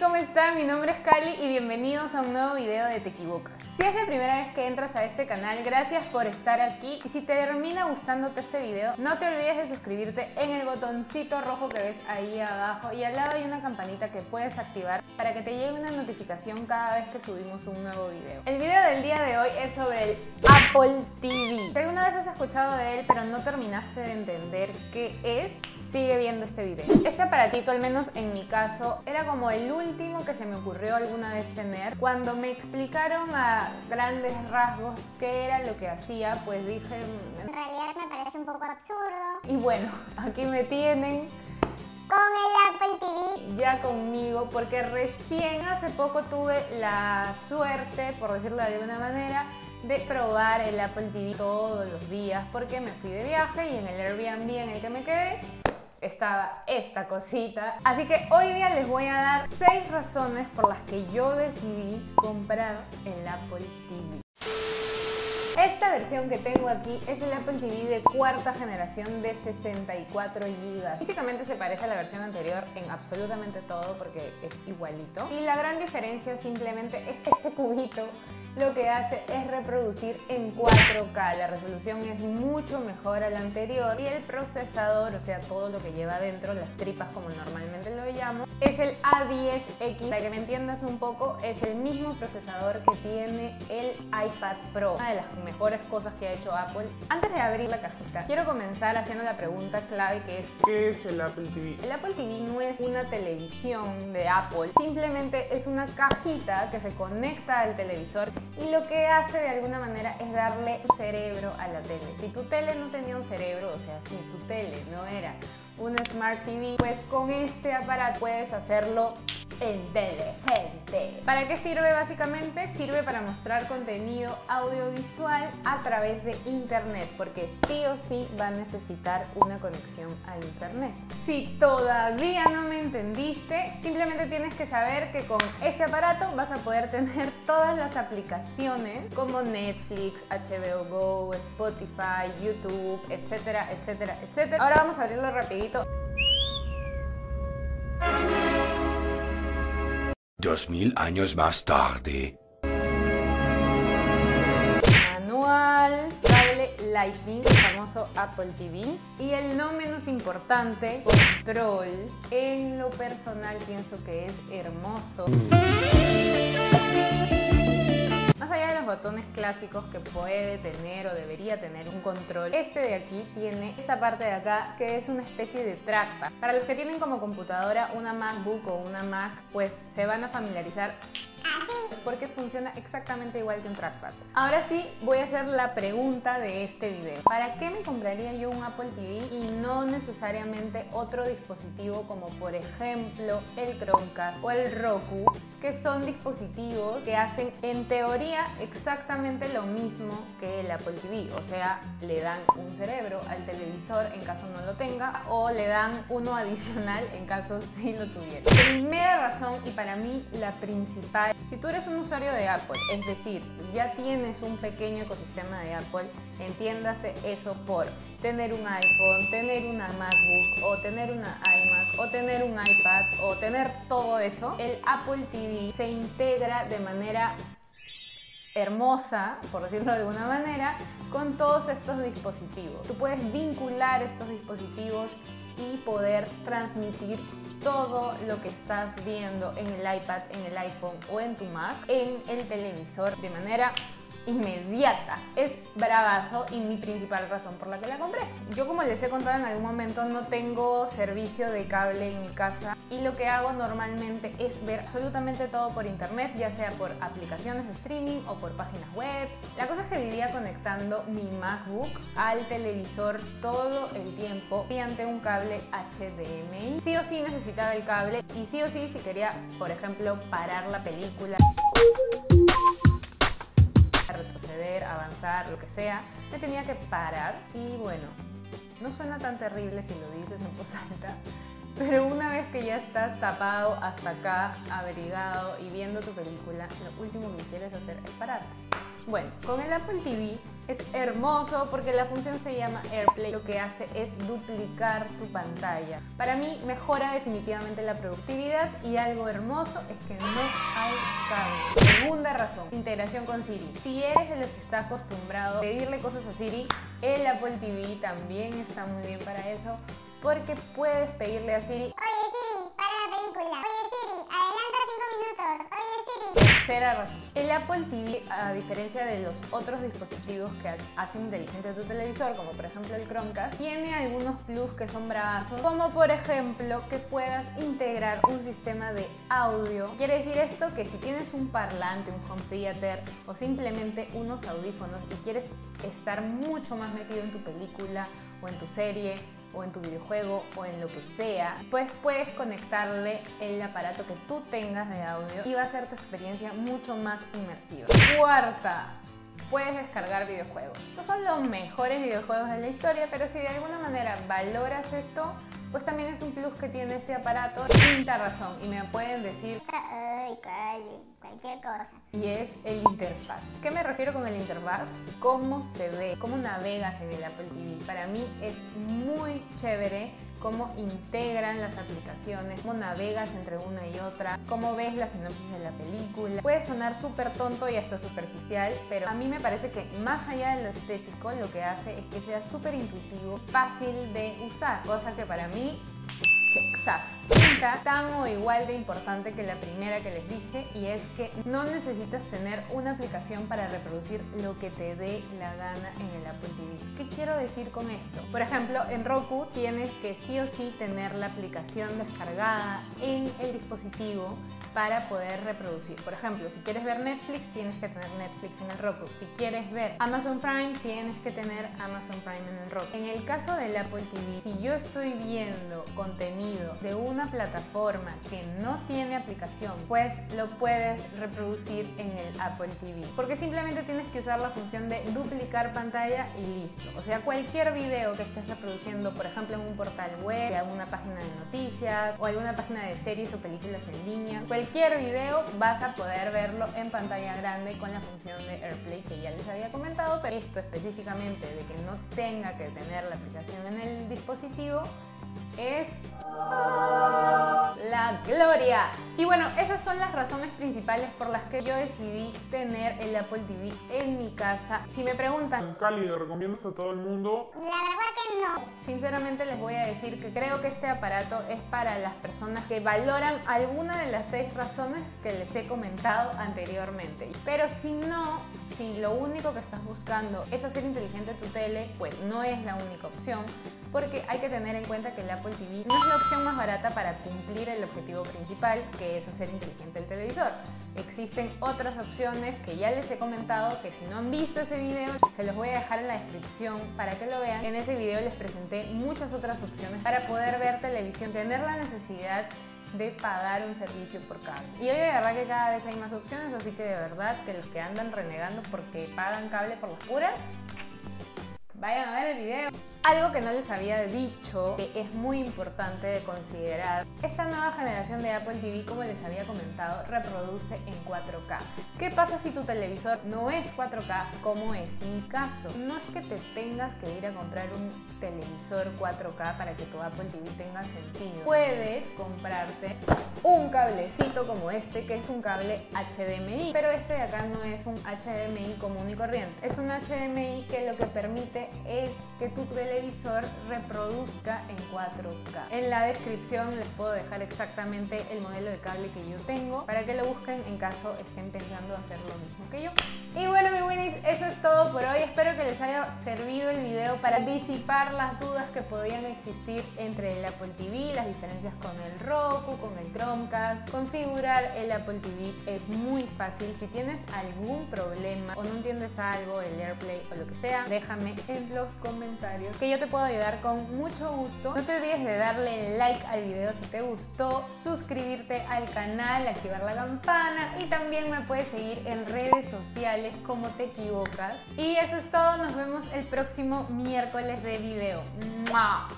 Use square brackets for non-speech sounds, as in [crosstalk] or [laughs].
¿cómo están? Mi nombre es Cali y bienvenidos a un nuevo video de Te Equivocas. Si es la primera vez que entras a este canal, gracias por estar aquí y si te termina gustándote este video, no te olvides de suscribirte en el botoncito rojo que ves ahí abajo y al lado hay una campanita que puedes activar para que te llegue una notificación cada vez que subimos un nuevo video. El video del día de hoy es sobre el Apple TV. Si alguna vez has escuchado de él pero no terminaste de entender qué es, sigue viendo este video. Este aparatito, al menos en mi caso, era como el último que se me ocurrió alguna vez tener. Cuando me explicaron a grandes rasgos qué era lo que hacía, pues dije... En realidad me parece un poco absurdo. Y bueno, [laughs] aquí me tienen con el Apple TV. Ya conmigo, porque recién hace poco tuve la suerte, por decirlo de alguna manera, de probar el Apple TV todos los días porque me fui de viaje y en el Airbnb en el que me quedé estaba esta cosita. Así que hoy día les voy a dar 6 razones por las que yo decidí comprar el Apple TV. Esta versión que tengo aquí es el Apple TV de cuarta generación de 64 GB. Físicamente se parece a la versión anterior en absolutamente todo porque es igualito. Y la gran diferencia simplemente es que este cubito lo que hace es reproducir en 4K. La resolución es mucho mejor a la anterior y el procesador, o sea, todo lo que lleva adentro, las tripas como normalmente lo llamo, es el A10X. Para que me entiendas un poco, es el mismo procesador que tiene el iPad Pro. Una de las mejores cosas que ha hecho Apple. Antes de abrir la cajita, quiero comenzar haciendo la pregunta clave que es ¿Qué es el Apple TV? El Apple TV no es una televisión de Apple, simplemente es una cajita que se conecta al televisor y lo que hace de alguna manera es darle cerebro a la tele. Si tu tele no tenía un cerebro, o sea, si tu tele no era un Smart TV, pues con este aparato puedes hacerlo inteligente. ¿Para qué sirve básicamente? Sirve para mostrar contenido audiovisual a través de internet, porque sí o sí va a necesitar una conexión a internet. Si todavía no me entendiste, simplemente tienes que saber que con este aparato vas a poder tener [laughs] todas las aplicaciones como Netflix, HBO Go, Spotify, YouTube, etcétera, etcétera, etcétera. Ahora vamos a abrirlo rapidito. Dos mil años más tarde. Manual, cable Lightning, famoso Apple TV. Y el no menos importante, control. En lo personal pienso que es hermoso botones clásicos que puede tener o debería tener un control, este de aquí tiene esta parte de acá que es una especie de trackpad. Para los que tienen como computadora una MacBook o una Mac, pues se van a familiarizar porque funciona exactamente igual que un trackpad. Ahora sí, voy a hacer la pregunta de este video. ¿Para qué me compraría yo un Apple TV y no necesariamente otro dispositivo como por ejemplo el Chromecast o el Roku, que son dispositivos que hacen en teoría exactamente lo mismo que el Apple TV? O sea, le dan un cerebro al televisor en caso no lo tenga o le dan uno [laughs] adicional en caso sí lo tuviera. Primera razón y para mí la principal si tú eres un usuario de Apple, es decir, ya tienes un pequeño ecosistema de Apple, entiéndase eso por tener un iPhone, tener una MacBook o tener una iMac o tener un iPad o tener todo eso, el Apple TV se integra de manera hermosa, por decirlo de alguna manera, con todos estos dispositivos. Tú puedes vincular estos dispositivos y poder transmitir todo lo que estás viendo en el iPad, en el iPhone o en tu Mac en el televisor de manera inmediata. Es bravazo y mi principal razón por la que la compré. Yo como les he contado en algún momento no tengo servicio de cable en mi casa y lo que hago normalmente es ver absolutamente todo por internet, ya sea por aplicaciones de streaming o por páginas web. La cosa es que vivía conectando mi MacBook al televisor todo el tiempo mediante un cable HDMI. Sí o sí necesitaba el cable y sí o sí si quería, por ejemplo, parar la película avanzar, lo que sea, me tenía que parar y bueno, no suena tan terrible si lo dices en voz alta, pero una vez que ya estás tapado hasta acá, abrigado y viendo tu película, lo último que quieres hacer es pararte. Bueno, con el Apple TV es hermoso porque la función se llama AirPlay. Lo que hace es duplicar tu pantalla. Para mí mejora definitivamente la productividad y algo hermoso es que no hay cambio. Segunda razón, integración con Siri. Si eres de los que está acostumbrado a pedirle cosas a Siri, el Apple TV también está muy bien para eso porque puedes pedirle a Siri, para la película. Oye Siri, adelanta 5 minutos. Oye Siri. Tercera razón. El Apple TV, a diferencia de los otros dispositivos que hacen inteligente tu televisor, como por ejemplo el Chromecast, tiene algunos plus que son bravazos, como por ejemplo que puedas integrar un sistema de audio. Quiere decir esto que si tienes un parlante, un home theater o simplemente unos audífonos y quieres estar mucho más metido en tu película o en tu serie, o en tu videojuego o en lo que sea, pues puedes conectarle el aparato que tú tengas de audio y va a ser tu experiencia mucho más inmersiva. Cuarta, puedes descargar videojuegos. No son los mejores videojuegos de la historia, pero si de alguna manera valoras esto, pues también es un plus que tiene este aparato. Quinta razón, y me pueden decir... Ay, calle, cualquier cosa. Y es el interfaz. ¿Qué me refiero con el interfaz? Cómo se ve, cómo navegas en el Apple TV. Para mí es muy chévere cómo integran las aplicaciones, cómo navegas entre una y otra, cómo ves la sinopsis de la película. Puede sonar súper tonto y hasta superficial, pero a mí me parece que más allá de lo estético, lo que hace es que sea súper intuitivo, fácil de usar, cosa que para mí checksazo. Quinta, tan o igual de importante que la primera que les dije, y es que no necesitas tener una aplicación para reproducir lo que te dé la gana en el Apple TV. ¿Qué quiero decir con esto? Por ejemplo, en Roku tienes que sí o sí tener la aplicación descargada en el dispositivo para poder reproducir. Por ejemplo, si quieres ver Netflix, tienes que tener Netflix en el Roku. Si quieres ver Amazon Prime, tienes que tener Amazon Prime en el Roku. En el caso del Apple TV, si yo estoy viendo contenido de una plataforma que no tiene aplicación, pues lo puedes reproducir en el Apple TV. Porque simplemente tienes que usar la función de duplicar pantalla y listo. O sea, cualquier video que estés reproduciendo, por ejemplo, en un portal web, alguna página de noticias o alguna página de series o películas en línea, cualquier video vas a poder verlo en pantalla grande con la función de AirPlay que ya les había comentado, pero esto específicamente de que no tenga que tener la aplicación en el dispositivo es la gloria. Y bueno, esas son las razones principales por las que yo decidí tener el Apple TV en mi casa. Si me preguntan, Cali, ¿le recomiendas a todo el mundo? La verdad que no. sinceramente les voy a decir que creo que este aparato es para las personas que valoran alguna de las seis razones que les he comentado anteriormente. Pero si no, si lo único que estás buscando es hacer inteligente tu tele, pues no es la única opción porque hay que tener en cuenta que el Apple TV no es la opción más barata para cumplir el objetivo principal, que es hacer inteligente el televisor. Existen otras opciones que ya les he comentado, que si no han visto ese video, se los voy a dejar en la descripción para que lo vean. En ese video les presenté muchas otras opciones para poder ver televisión, tener la necesidad de pagar un servicio por cable. Y hoy de verdad que cada vez hay más opciones, así que de verdad que los que andan renegando porque pagan cable por las puras, vayan a ver el video. Algo que no les había dicho, que es muy importante de considerar, esta nueva generación de Apple TV, como les había comentado, reproduce en 4K. ¿Qué pasa si tu televisor no es 4K, como es mi caso? No es que te tengas que ir a comprar un televisor 4K para que tu Apple TV tenga sentido. Puedes comprarte un cablecito como este, que es un cable HDMI, pero este de acá no es un HDMI común y corriente. Es un HDMI que lo que permite es que tu televisor reproduzca en 4K. En la descripción les puedo dejar exactamente el modelo de cable que yo tengo para que lo busquen en caso estén pensando hacer lo mismo que yo. Y bueno, mi Winnies, eso es todo por hoy. Espero que les haya servido el video para disipar las dudas que podían existir entre el Apple TV, las diferencias con el Roku, con el Chromecast. Configurar el Apple TV es muy fácil. Si tienes algún problema o no entiendes algo, el AirPlay o lo que sea, déjame en los comentarios que yo te puedo ayudar con mucho gusto. No te olvides de darle like al video si te gustó, suscribirte al canal, activar la campana y también me puedes seguir en redes sociales como te equivocas. Y eso es todo, nos vemos el próximo miércoles de video. ¡Mua!